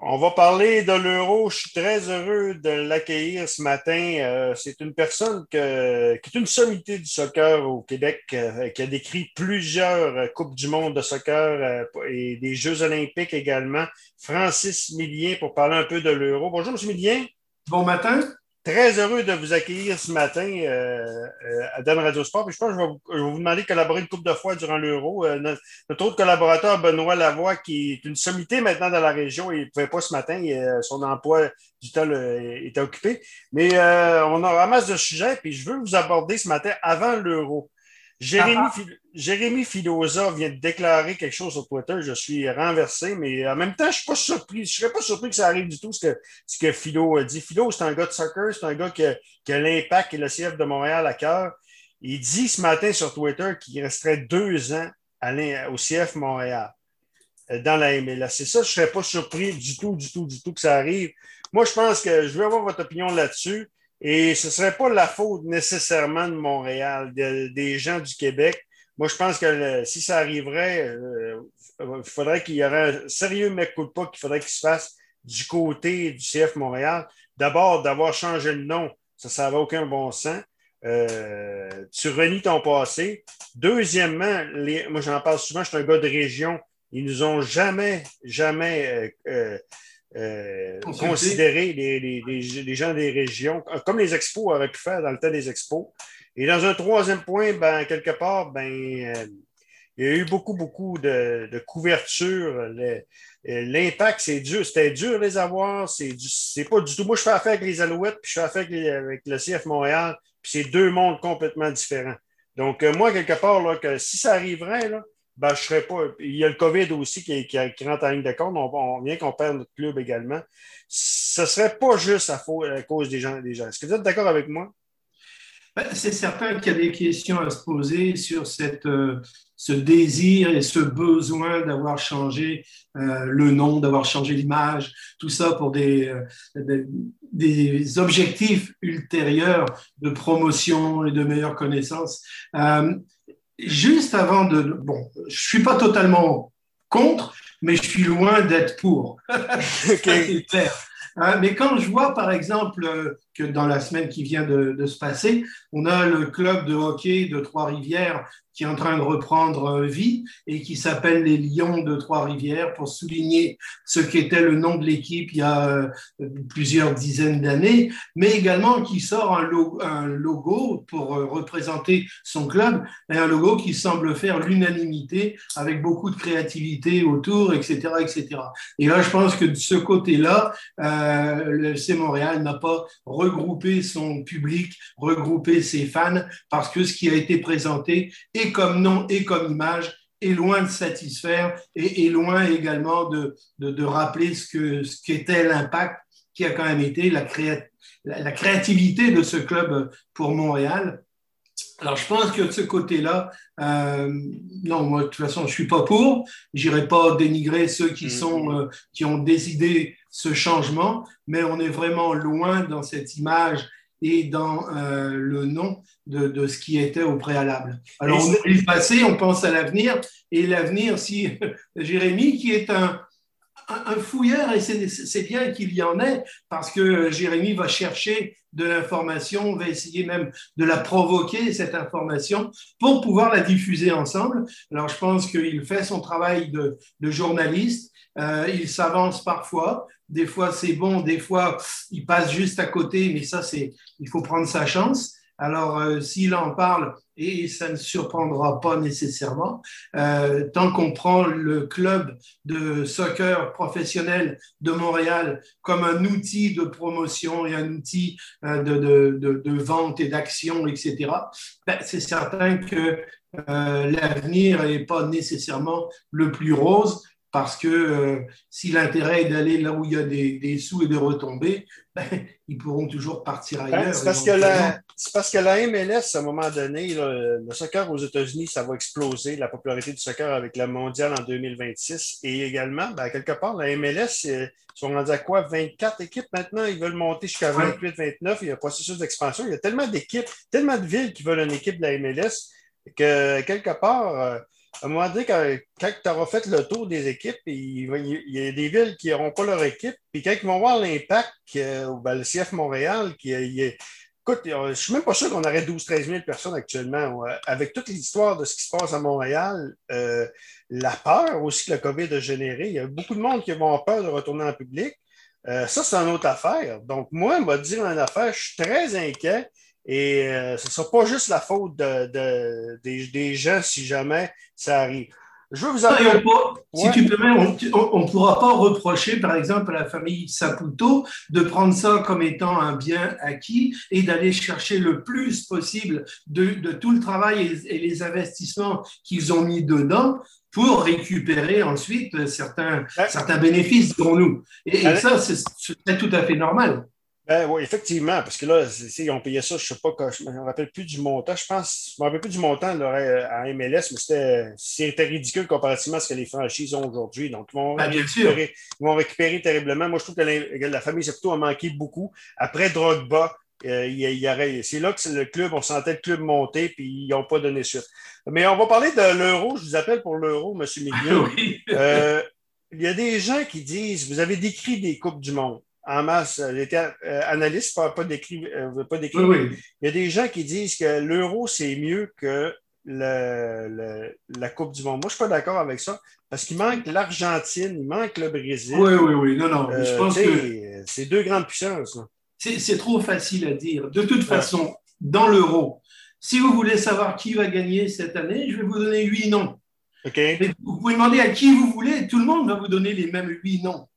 On va parler de l'euro. Je suis très heureux de l'accueillir ce matin. Euh, c'est une personne qui est une sommité du soccer au Québec, euh, qui a décrit plusieurs Coupes du monde de soccer euh, et des Jeux olympiques également. Francis Millien pour parler un peu de l'euro. Bonjour, M. Millien. Bon matin. Très heureux de vous accueillir ce matin euh, euh, à Dan Radio Sport. je pense que je vais, vous, demander de collaborer une couple de fois durant l'Euro. Euh, notre, autre collaborateur, Benoît Lavoie, qui est une sommité maintenant dans la région, il ne pouvait pas ce matin. son emploi du temps était occupé. Mais on a un masse de sujets, puis je veux vous aborder ce matin avant l'Euro. Jérémy, ah, ah. Jérémy Filosa vient de déclarer quelque chose sur Twitter. Je suis renversé, mais en même temps, je ne suis pas surpris. Je ne serais pas surpris que ça arrive du tout, ce que, ce que Philo a dit. Philo, c'est un gars de soccer, c'est un gars qui a, l'impact et le CF de Montréal à cœur. Il dit ce matin sur Twitter qu'il resterait deux ans à au CF Montréal euh, dans la MLS. C'est ça, je ne serais pas surpris du tout, du tout, du tout que ça arrive. Moi, je pense que je veux avoir votre opinion là-dessus. Et ce ne serait pas la faute nécessairement de Montréal, des gens du Québec. Moi, je pense que si ça arriverait, euh, il faudrait qu'il y aurait un sérieux mec coup de pas qu'il faudrait qu'il se fasse du côté du CF Montréal. D'abord, d'avoir changé le nom, ça n'avait aucun bon sens. Euh, tu renies ton passé. Deuxièmement, moi j'en parle souvent, je suis un gars de région. Ils nous ont jamais, jamais euh, euh, considérer les, gens des régions, comme les expos auraient pu faire dans le temps des expos. Et dans un troisième point, ben, quelque part, ben, euh, il y a eu beaucoup, beaucoup de, de couverture. L'impact, c'est dur. C'était dur les avoir. C'est pas du tout. Moi, je fais affaire avec les Alouettes, puis je fais affaire avec, le CF Montréal, puis c'est deux mondes complètement différents. Donc, euh, moi, quelque part, là, que si ça arriverait, là, ben, je serais pas. Il y a le COVID aussi qui, rentre en ligne de compte. On, vient qu'on perd notre club également. Ce ne serait pas juste à, cause des gens. Des gens. Est-ce que vous êtes d'accord avec moi? Ben, c'est certain qu'il y a des questions à se poser sur cette, euh, ce désir et ce besoin d'avoir changé euh, le nom, d'avoir changé l'image, tout ça pour des, euh, des, objectifs ultérieurs de promotion et de meilleure connaissance juste avant de... Bon, je ne suis pas totalement contre, mais je suis loin d'être pour. c'est clair. Hein, mais quand je vois, par exemple, euh, dans la semaine qui vient de, se passer, on a le club de hockey de Trois-Rivières qui est en train de reprendre euh, vie et qui s'appelle les Lions de Trois-Rivières pour souligner ce qu'était le nom de l'équipe il y a euh, plusieurs dizaines d'années, mais également qui sort un logo, pour euh, représenter son club, et un logo qui semble faire l'unanimité avec beaucoup de créativité autour, etc., etc. Et là, je pense que de ce côté-là, euh, le FC Montréal n'a pas regroupé son public, regroupé ses fans, parce que ce qui a été présenté est comme nom et comme image est loin de satisfaire et est loin également de, rappeler ce qu'était l'impact qui a quand même été la, créativité de ce club pour Montréal. Alors, je pense que de ce côté-là, euh, non, moi, de toute façon, je suis pas pour. J'irai pas dénigrer ceux qui, mm-hmm. sont, euh, qui ont décidé ce changement, mais on est vraiment loin dans cette image et dans euh, le nom de, de, ce qui était au préalable. Alors, on est passé, on pense à l'avenir, et l'avenir, si Jérémy, qui est un, un fouilleur, et c'est bien qu'il y en ait, parce que Jérémy va chercher de l'information, va essayer même de la provoquer, cette information, pour pouvoir la diffuser ensemble. Alors, je pense qu'il fait son travail de, de journaliste, euh, il s'avance parfois, des fois c'est bon, des fois il passe juste à côté, mais ça, c'est, il faut prendre sa chance. Alors, euh, s'il en parle, et ça ne surprendra pas nécessairement, euh, tant qu'on prend le club de soccer professionnel de Montréal comme un outil de promotion et un outil euh, de, vente et d'action, etc., ben, c'est certain que l'avenir n'est pas nécessairement le plus rose parce que euh, si l'intérêt est d'aller là où il y a des, sous et de retomber, ben, ils pourront toujours partir ben, ailleurs. c'est parce, que la, parce que la MLS, à un moment donné, le soccer aux États-Unis, ça va exploser, la popularité du soccer avec la mondiale en 2026. Et également, ben, quelque part, la MLS, euh, ils sont rendus à quoi? 24 équipes maintenant, ils veulent monter jusqu'à 28, 29. Il y a un processus d'expansion. Il y a tellement d'équipes, tellement de villes qui veulent une équipe de la MLS que quelque part, euh, à un moment donné, quand, tu auras fait le tour des équipes, il, y a des villes qui n'auront pas leur équipe, puis quand ils vont voir l'impact, euh, ben, le CF Montréal, qui écoute, je ne suis même pas sûr qu'on aurait 12-13 000 personnes actuellement. Avec toute l'histoire de ce qui se passe à Montréal, euh, la peur aussi que la COVID a généré, il y a beaucoup de monde qui vont avoir peur de retourner en public. Euh, ça, c'est une autre affaire. Donc, moi, on va dire une affaire, je suis très inquiet et ce ne sera pas juste la faute des, gens si jamais ça arrive. Je veux vous appeler. Si tu permets, on ne pourra pas reprocher, par exemple, à la famille Saputo de prendre ça comme étant un bien acquis et d'aller chercher le plus possible de, tout le travail et, les investissements qu'ils ont mis dedans pour récupérer ensuite certains, certains bénéfices, pour nous. Et, et ça, c'est tout à fait normal. Ben, oui, effectivement, parce que là, ils ont payé ça, je ne sais pas, je ne me rappelle plus du montant. Je pense, je me rappelle plus du montant à MLS, mais c'était ridicule comparativement à ce que les franchises ont aujourd'hui. Donc, ils vont, ben, récupérer, ils vont récupérer terriblement. Moi, je trouve que la, famille plutôt a manqué beaucoup. Après Drogba, euh, il, c'est là que le club, on sentait le club monter, puis ils n'ont pas donné suite. Mais on va parler de l'euro. Je vous appelle pour l'euro, M. Miguel. Oui. euh, il y a des gens qui disent, vous avez décrit des Coupes du Monde en masse. Les euh, analystes pas, pas décrit. Euh, pas décrit. Il y a des gens qui disent que l'euro, c'est mieux que le, la Coupe du Monde. Moi, je ne suis pas d'accord avec ça parce qu'il manque l'Argentine, il manque le Brésil. Oui, oui, oui. Non, non. je pense que. C'est deux grandes puissances. C'est trop facile à dire. De toute façon, dans l'euro, si vous voulez savoir qui va gagner cette année, je vais vous donner huit noms. OK. vous pouvez demander à qui vous voulez, tout le monde va vous donner les mêmes huit noms.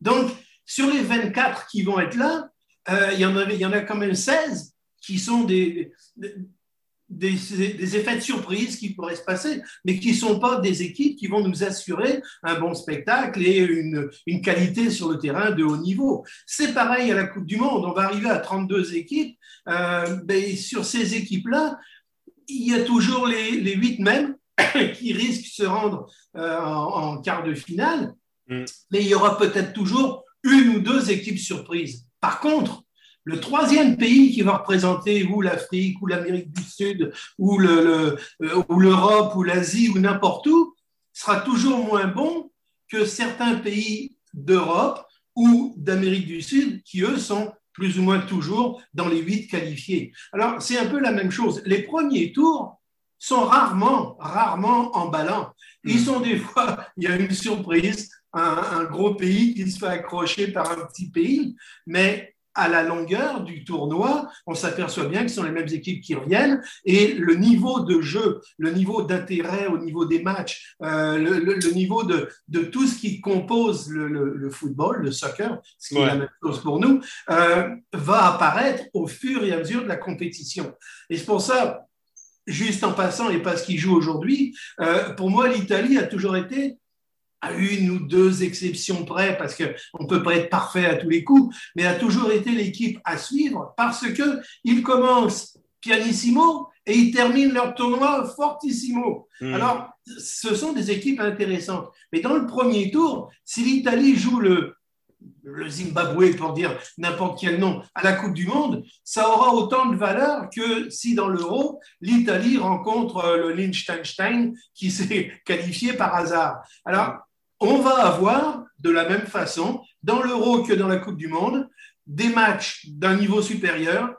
Donc, sur les 24 qui vont être là, euh, il, y en a, il y en a quand même 16 qui sont des, des, effets de surprise qui pourraient se passer, mais qui ne sont pas des équipes qui vont nous assurer un bon spectacle et une, une qualité sur le terrain de haut niveau. C'est pareil à la Coupe du Monde, on va arriver à 32 équipes. Euh, ben, sur ces équipes-là, il y a toujours les, les 8 mêmes qui risquent de se rendre euh, en, en, quart de finale, mm. mais il y aura peut-être toujours une ou deux équipes surprises. Par contre, le troisième pays qui va représenter ou l'Afrique ou l'Amérique du Sud ou euh, l'Europe ou l'Asie ou n'importe où sera toujours moins bon que certains pays d'Europe ou d'Amérique du Sud qui, eux, sont plus ou moins toujours dans les huit qualifiés. Alors, c'est un peu la même chose. Les premiers tours sont rarement, rarement emballants. Ils hmm. sont des fois, il y a une surprise, un, gros pays qui se fait accrocher par un petit pays, mais à la longueur du tournoi, on s'aperçoit bien que ce sont les mêmes équipes qui reviennent et le niveau de jeu, le niveau d'intérêt au niveau des matchs, euh, le, niveau de, de, tout ce qui compose le, football, le soccer, ce qui est la même chose pour nous, euh, va apparaître au fur et à mesure de la compétition. Et c'est pour ça, juste en passant et parce qu'il joue aujourd'hui, euh, pour moi, l'Italie a toujours été à une ou deux exceptions près, parce qu'on ne peut pas être parfait à tous les coups, mais a toujours été l'équipe à suivre parce qu'ils commencent pianissimo et ils terminent leur tournoi fortissimo. Hmm. Alors, ce sont des équipes intéressantes. Mais dans le premier tour, si l'Italie joue le, le Zimbabwe, pour dire n'importe quel nom, à la Coupe du Monde, ça aura autant de valeur que si dans l'Euro, l'Italie rencontre le Liechtenstein qui s'est qualifié par hasard. Alors, on va avoir de la même façon, dans l'Euro que dans la Coupe du Monde, des matchs d'un niveau supérieur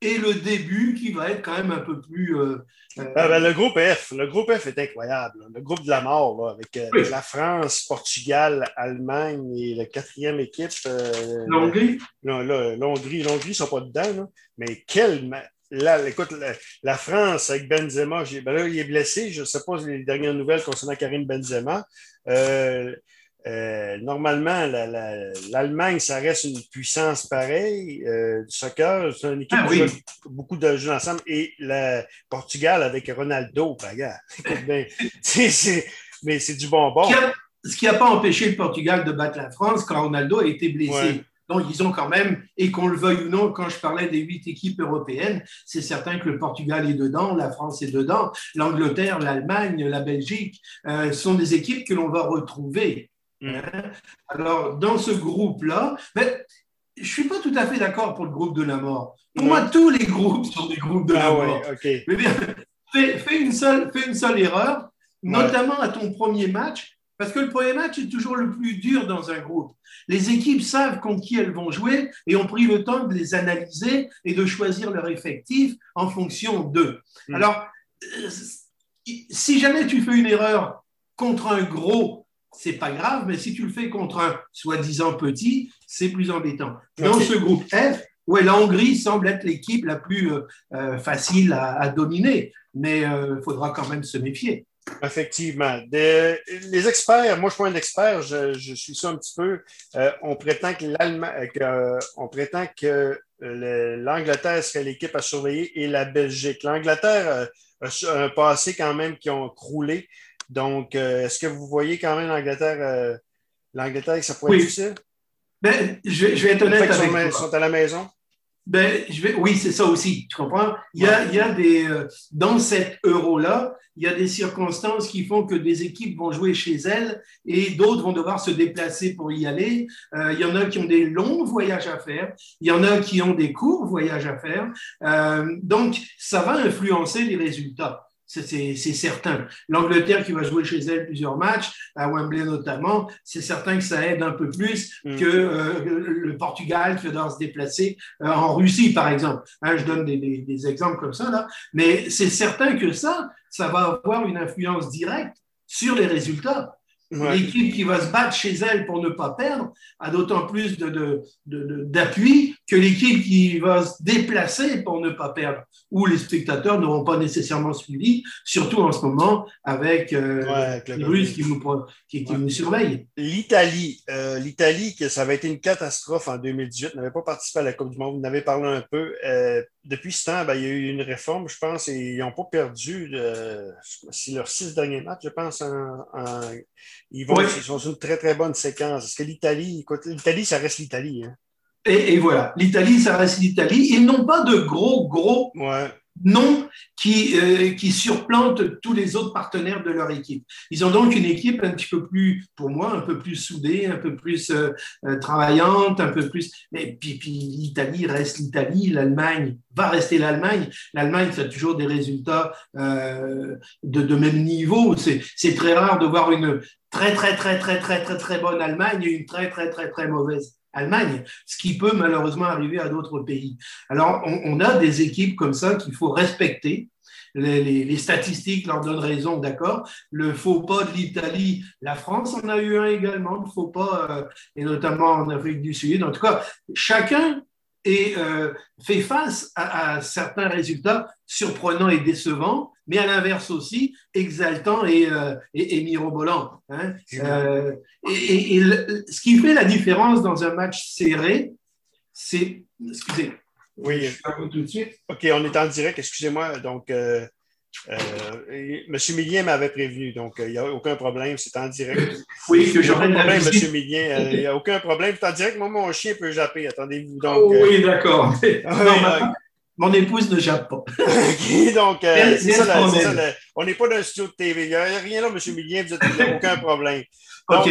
et le début qui va être quand même un peu plus. Euh, euh, ah, ben, le groupe F, le groupe F est incroyable. Le groupe de la mort, avec, euh, la France, Portugal, Allemagne et la quatrième équipe. L'Hongrie. L'Hongrie, l'Hongrie ne sont pas dedans, mais quel. Là, écoute, la, France avec Benzema, ben là, il est blessé. Je ne sais pas les dernières nouvelles concernant Karim Benzema. Euh, euh, normalement, l'Allemagne, ça reste une puissance pareille. Euh, du soccer, c'est une équipe ah qui joue beaucoup de jeux ensemble. Et le Portugal avec Ronaldo, regarde, mais c'est du bonbon. Ce qui n'a pas empêché le Portugal de battre la France quand Ronaldo a été blessé. Donc, ils ont quand même, et qu'on le veuille ou non, quand je parlais des huit équipes européennes, c'est certain que le Portugal est dedans, la France est dedans, l'Angleterre, l'Allemagne, la Belgique euh, sont des équipes que l'on va retrouver. Mm. Hein. Alors, dans ce groupe-là, ben, je ne suis pas tout à fait d'accord pour le groupe de la mort. Pour moi, tous les groupes sont des groupes de la ah mort. fais, une seule, fais une seule erreur, notamment à ton premier match, parce que le premier match est toujours le plus dur dans un groupe. Les équipes savent contre qui elles vont jouer et ont pris le temps de les analyser et de choisir leur effectif en fonction d'eux. Hmm. Alors, euh, si jamais tu fais une erreur contre un gros, c'est pas grave, mais si tu le fais contre un soi-disant petit, c'est plus embêtant. Dans ce groupe F, ouais, la Hongrie semble être l'équipe la plus euh, euh, facile à, dominer, mais il faudra quand même se méfier. Effectivement. les experts, moi je ne suis pas un expert, je, suis ça un petit peu. Euh, on prétend que l'Allemagne, euh, on prétend que euh, l'Angleterre serait l'équipe à surveiller et la Belgique. L'Angleterre a un passé quand même qui ont croulé. Donc, est-ce que vous voyez quand même l'Angleterre, l'Angleterre, ça pourrait être difficile? Ben, je, vais être honnête avec Ils sont à la maison? Ben, je vais, oui, c'est ça aussi, tu comprends? Il y a, il y a des, dans cet euro-là, il y a des circonstances qui font que des équipes vont jouer chez elles et d'autres vont devoir se déplacer pour y aller. Euh, il y en a qui ont des longs voyages à faire, il y en a qui ont des courts voyages à faire. Euh, donc, ça va influencer les résultats c'est certain. L'Angleterre qui va jouer chez elle plusieurs matchs, à Wembley notamment, c'est certain que ça aide un peu plus mm. que euh, le Portugal qui va se déplacer en Russie, par exemple. Hein, je donne des, des, exemples comme ça, là. Mais c'est certain que ça, ça va avoir une influence directe sur les résultats. L'équipe qui va se battre chez elle pour ne pas perdre a d'autant plus d'appui que l'équipe qui va se déplacer pour ne pas perdre, où les spectateurs n'auront pas nécessairement suivi, surtout en ce moment avec, euh, les Russes qui nous, qui, nous surveillent. L'Italie, euh, l'Italie, que ça avait été une catastrophe en 2018, n'avait pas participé à la Coupe du Monde, vous en avez parlé un peu. Euh, depuis ce temps, ben, il y a eu une réforme, je pense, et ils n'ont pas perdu si leurs six derniers matchs, je pense, ils, vont, ils sont sur une très, très bonne séquence. Est-ce que l'Italie, l'Italie, ça reste l'Italie. Hein? Et, voilà, l'Italie, ça reste l'Italie. Ils n'ont pas de gros, gros noms qui, euh, qui surplantent tous les autres partenaires de leur équipe. Ils ont donc une équipe un petit peu plus, pour moi, un peu plus soudée, un peu plus euh, euh, travaillante, un peu plus. Mais puis, puis l'Italie reste l'Italie, l'Allemagne va rester l'Allemagne. L'Allemagne fait toujours des résultats de, de même niveau. C'est très rare de voir une très, très, très, très, très, très, très bonne Allemagne et une très, très, très, très mauvaise Allemagne, ce qui peut malheureusement arriver à d'autres pays. Alors, on, a des équipes comme ça qu'il faut respecter. Les, statistiques leur donnent raison, d'accord. Le faux pas de l'Italie, la France en a eu un également, le faux pas, euh, et notamment en Afrique du Sud. En tout cas, chacun et euh, fait face à, certains résultats surprenants et décevants, mais à l'inverse aussi exaltants et, euh, et, mirobolants. Hein. Euh, et, ce qui fait la différence dans un match serré, c'est... Excusez. Oui, tout de suite. OK, on est en direct, excusez-moi. Donc, euh, Monsieur Millien m'avait prévenu, donc il n'y a aucun problème, c'est en direct. Oui, que j'aurais problème, Monsieur Millien, il n'y a aucun problème, c'est en direct. Moi, mon chien peut japper, attendez-vous. Donc, oh, oui, d'accord. mon épouse ne jappe pas. donc, c'est ça, on n'est pas dans un studio de TV. Il n'y a rien là, Monsieur Millien, vous n'avez aucun problème. Donc,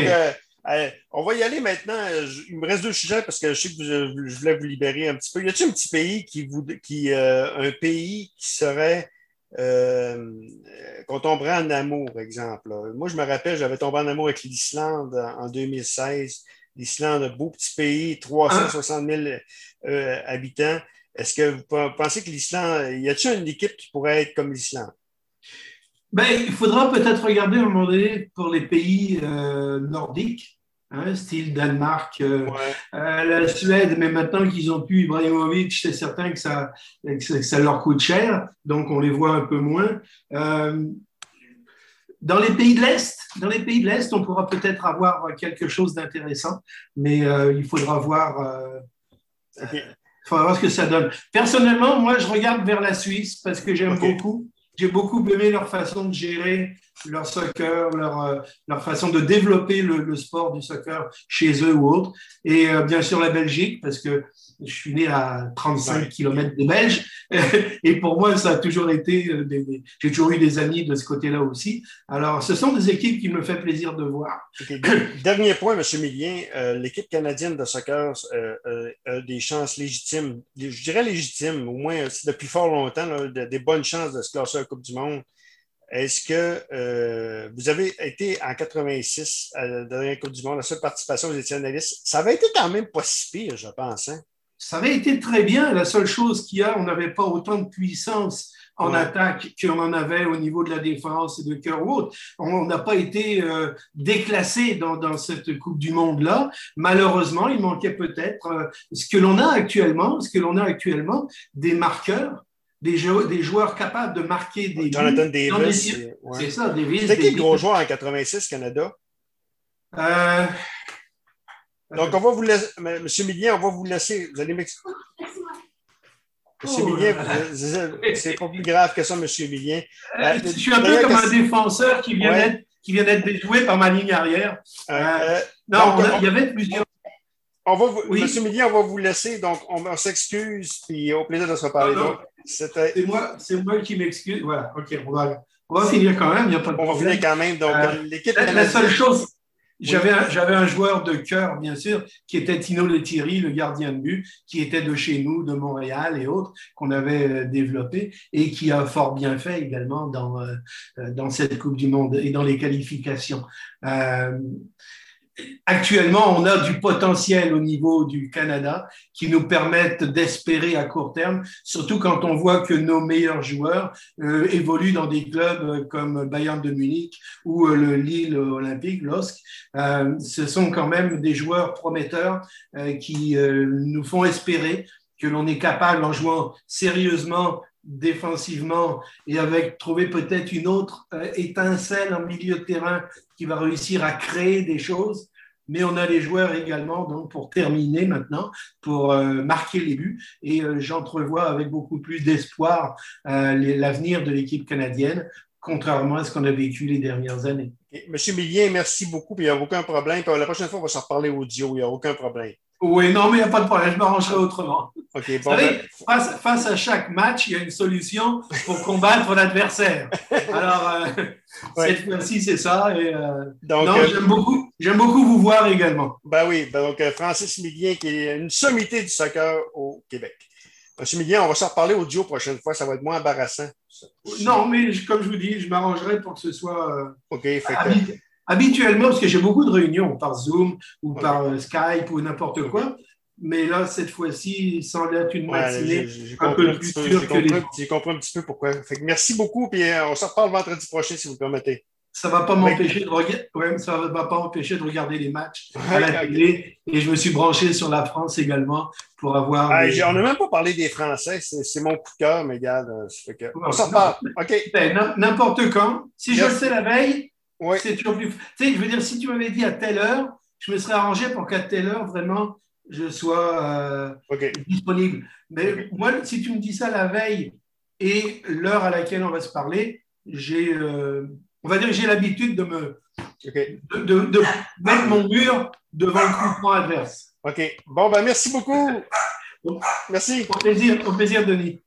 on va y aller maintenant. Il me reste deux sujets parce que je sais que je voulais vous libérer un petit peu. Y a-t-il un petit pays qui vous, qui, un pays qui serait euh, qu'on tomberait en amour, exemple. Moi, je me rappelle, j'avais tombé en amour avec l'Islande en 2016. L'Islande, un beau petit pays, 360 000 euh, habitants. Est-ce que vous pensez que l'Islande, y a-t-il une équipe qui pourrait être comme l'Islande? Ben, il faudra peut-être regarder un moment donné pour les pays euh, nordiques. Hein, style Danemark, euh, euh, la Suède, mais maintenant qu'ils ont pu Ibrahimovic, c'est certain que ça, ça leur coûte cher, donc on les voit un peu moins. Dans les pays de l'Est, dans les pays de l'Est, on pourra peut-être avoir quelque chose d'intéressant, mais il faudra voir, faudra voir ce que ça donne. Personnellement, moi, je regarde vers la Suisse parce que j'aime beaucoup. J'ai beaucoup aimé leur façon de gérer leur soccer, leur, euh, leur façon de développer le, sport du soccer chez eux ou autre. Et euh, bien sûr la Belgique, parce que je suis né à 35 km des Belges. Et pour moi, ça a toujours été, euh, j'ai toujours eu des amis de ce côté-là aussi. Alors, ce sont des équipes qui me fait plaisir de voir. Dernier point, M. Millien, l'équipe canadienne de soccer a des chances légitimes, je dirais légitimes, au moins depuis fort longtemps, des bonnes chances de se classer à la Coupe du Monde. Est-ce que euh, vous avez été en 86 à la dernière Coupe du Monde, la seule participation, vous étiez analyste. Ça avait été quand même pas si pire, je pense. Hein? Ça avait été très bien. La seule chose qu'il y a, on n'avait pas autant de puissance en attaque qu'on en avait au niveau de la défense et de cœur ou autre. On n'a pas été euh, déclassé dans, dans, cette Coupe du Monde-là. Malheureusement, il manquait peut-être euh, ce que l'on a actuellement, ce que l'on a actuellement, des marqueurs des, joueurs, des joueurs capables de marquer des Jonathan Davis. C'est ça, Davis. C'était qui le gros joueur en 86 Canada? Euh, Donc, on va vous laisser, Monsieur Millien, on va vous laisser. Vous allez m'expliquer. Monsieur oh, Millien, c'est pas plus grave que ça, Monsieur Millien. Euh, je suis un peu comme un défenseur qui vient d'être qui vient d'être déjoué par ma ligne arrière. Euh, euh non, donc, il y avait plusieurs. On va vous, Monsieur Millien, on va vous laisser, donc on, s'excuse, puis au plaisir de se reparler. C'est moi, moi qui m'excuse. Voilà, OK, on va, on va finir quand même, il n'y a pas de On va finir quand même. Donc, euh, l'équipe. La, seule chose, j'avais un, un, joueur de cœur, bien sûr, qui était Tino Lethierry, le gardien de but, qui était de chez nous, de Montréal et autres, qu'on avait euh, développé et qui a fort bien fait également dans, euh, dans cette Coupe du Monde et dans les qualifications. Euh, actuellement, on a du potentiel au niveau du Canada qui nous permettent d'espérer à court terme, surtout quand on voit que nos meilleurs joueurs euh, évoluent dans des clubs euh, comme Bayern de Munich ou euh, le Lille Olympique, LOSC. ce sont quand même des joueurs prometteurs qui nous font espérer que l'on est capable, en jouant sérieusement défensivement et avec trouver peut-être une autre étincelle en milieu de terrain qui va réussir à créer des choses, mais on a les joueurs également donc pour terminer maintenant, pour euh, marquer les buts. Et euh, j'entrevois avec beaucoup plus d'espoir euh, l'avenir de l'équipe canadienne, contrairement à ce qu'on a vécu les dernières années. Monsieur Millien, merci beaucoup. il n'y a aucun problème. la prochaine fois, on va s'en reparler audio. Il n'y a aucun problème. Oui, non, mais il n'y a pas de problème, je m'arrangerai autrement. OK. bon, ben, face, à chaque match, il y a une solution pour combattre l'adversaire. Alors, euh, cette fois-ci, c'est ça. Et, euh, non, euh, j'aime beaucoup, beaucoup vous voir également. Ben oui, ben donc Francis Millien, qui est une sommité du soccer au Québec. Monsieur Millien, on va s'en reparler audio prochaine fois, ça va être moins embarrassant. Non, mais comme je vous dis, je m'arrangerai pour que ce soit OK, fait habituellement, parce que j'ai beaucoup de réunions par Zoom ou par euh, Skype ou n'importe quoi, mais là, cette fois-ci, il semble être une matinée un peu plus sûre que les J'ai compris un petit peu pourquoi. merci beaucoup, puis euh, on se reparle vendredi prochain, si vous le permettez. Ça ne va pas m'empêcher de, va pas empêcher de regarder les matchs à la télé. Et je me suis branché sur la France également pour avoir. On n'a même pas parlé des Français. C'est mon coup de cœur, mais regarde, on s'en reparle. OK. Ben, n'importe quand. Si je le sais la veille, c'est toujours plus. Tu sais, je veux dire, si tu m'avais dit à telle heure, je me serais arrangé pour qu'à telle heure, vraiment, je sois euh, disponible. Mais moi, si tu me dis ça la veille et l'heure à laquelle on va se parler, j'ai, euh, on va dire, j'ai l'habitude de me, de, de, mettre mon mur devant le coup adverse. OK. Bon, ben merci beaucoup. Merci. Au plaisir, au plaisir, Denis.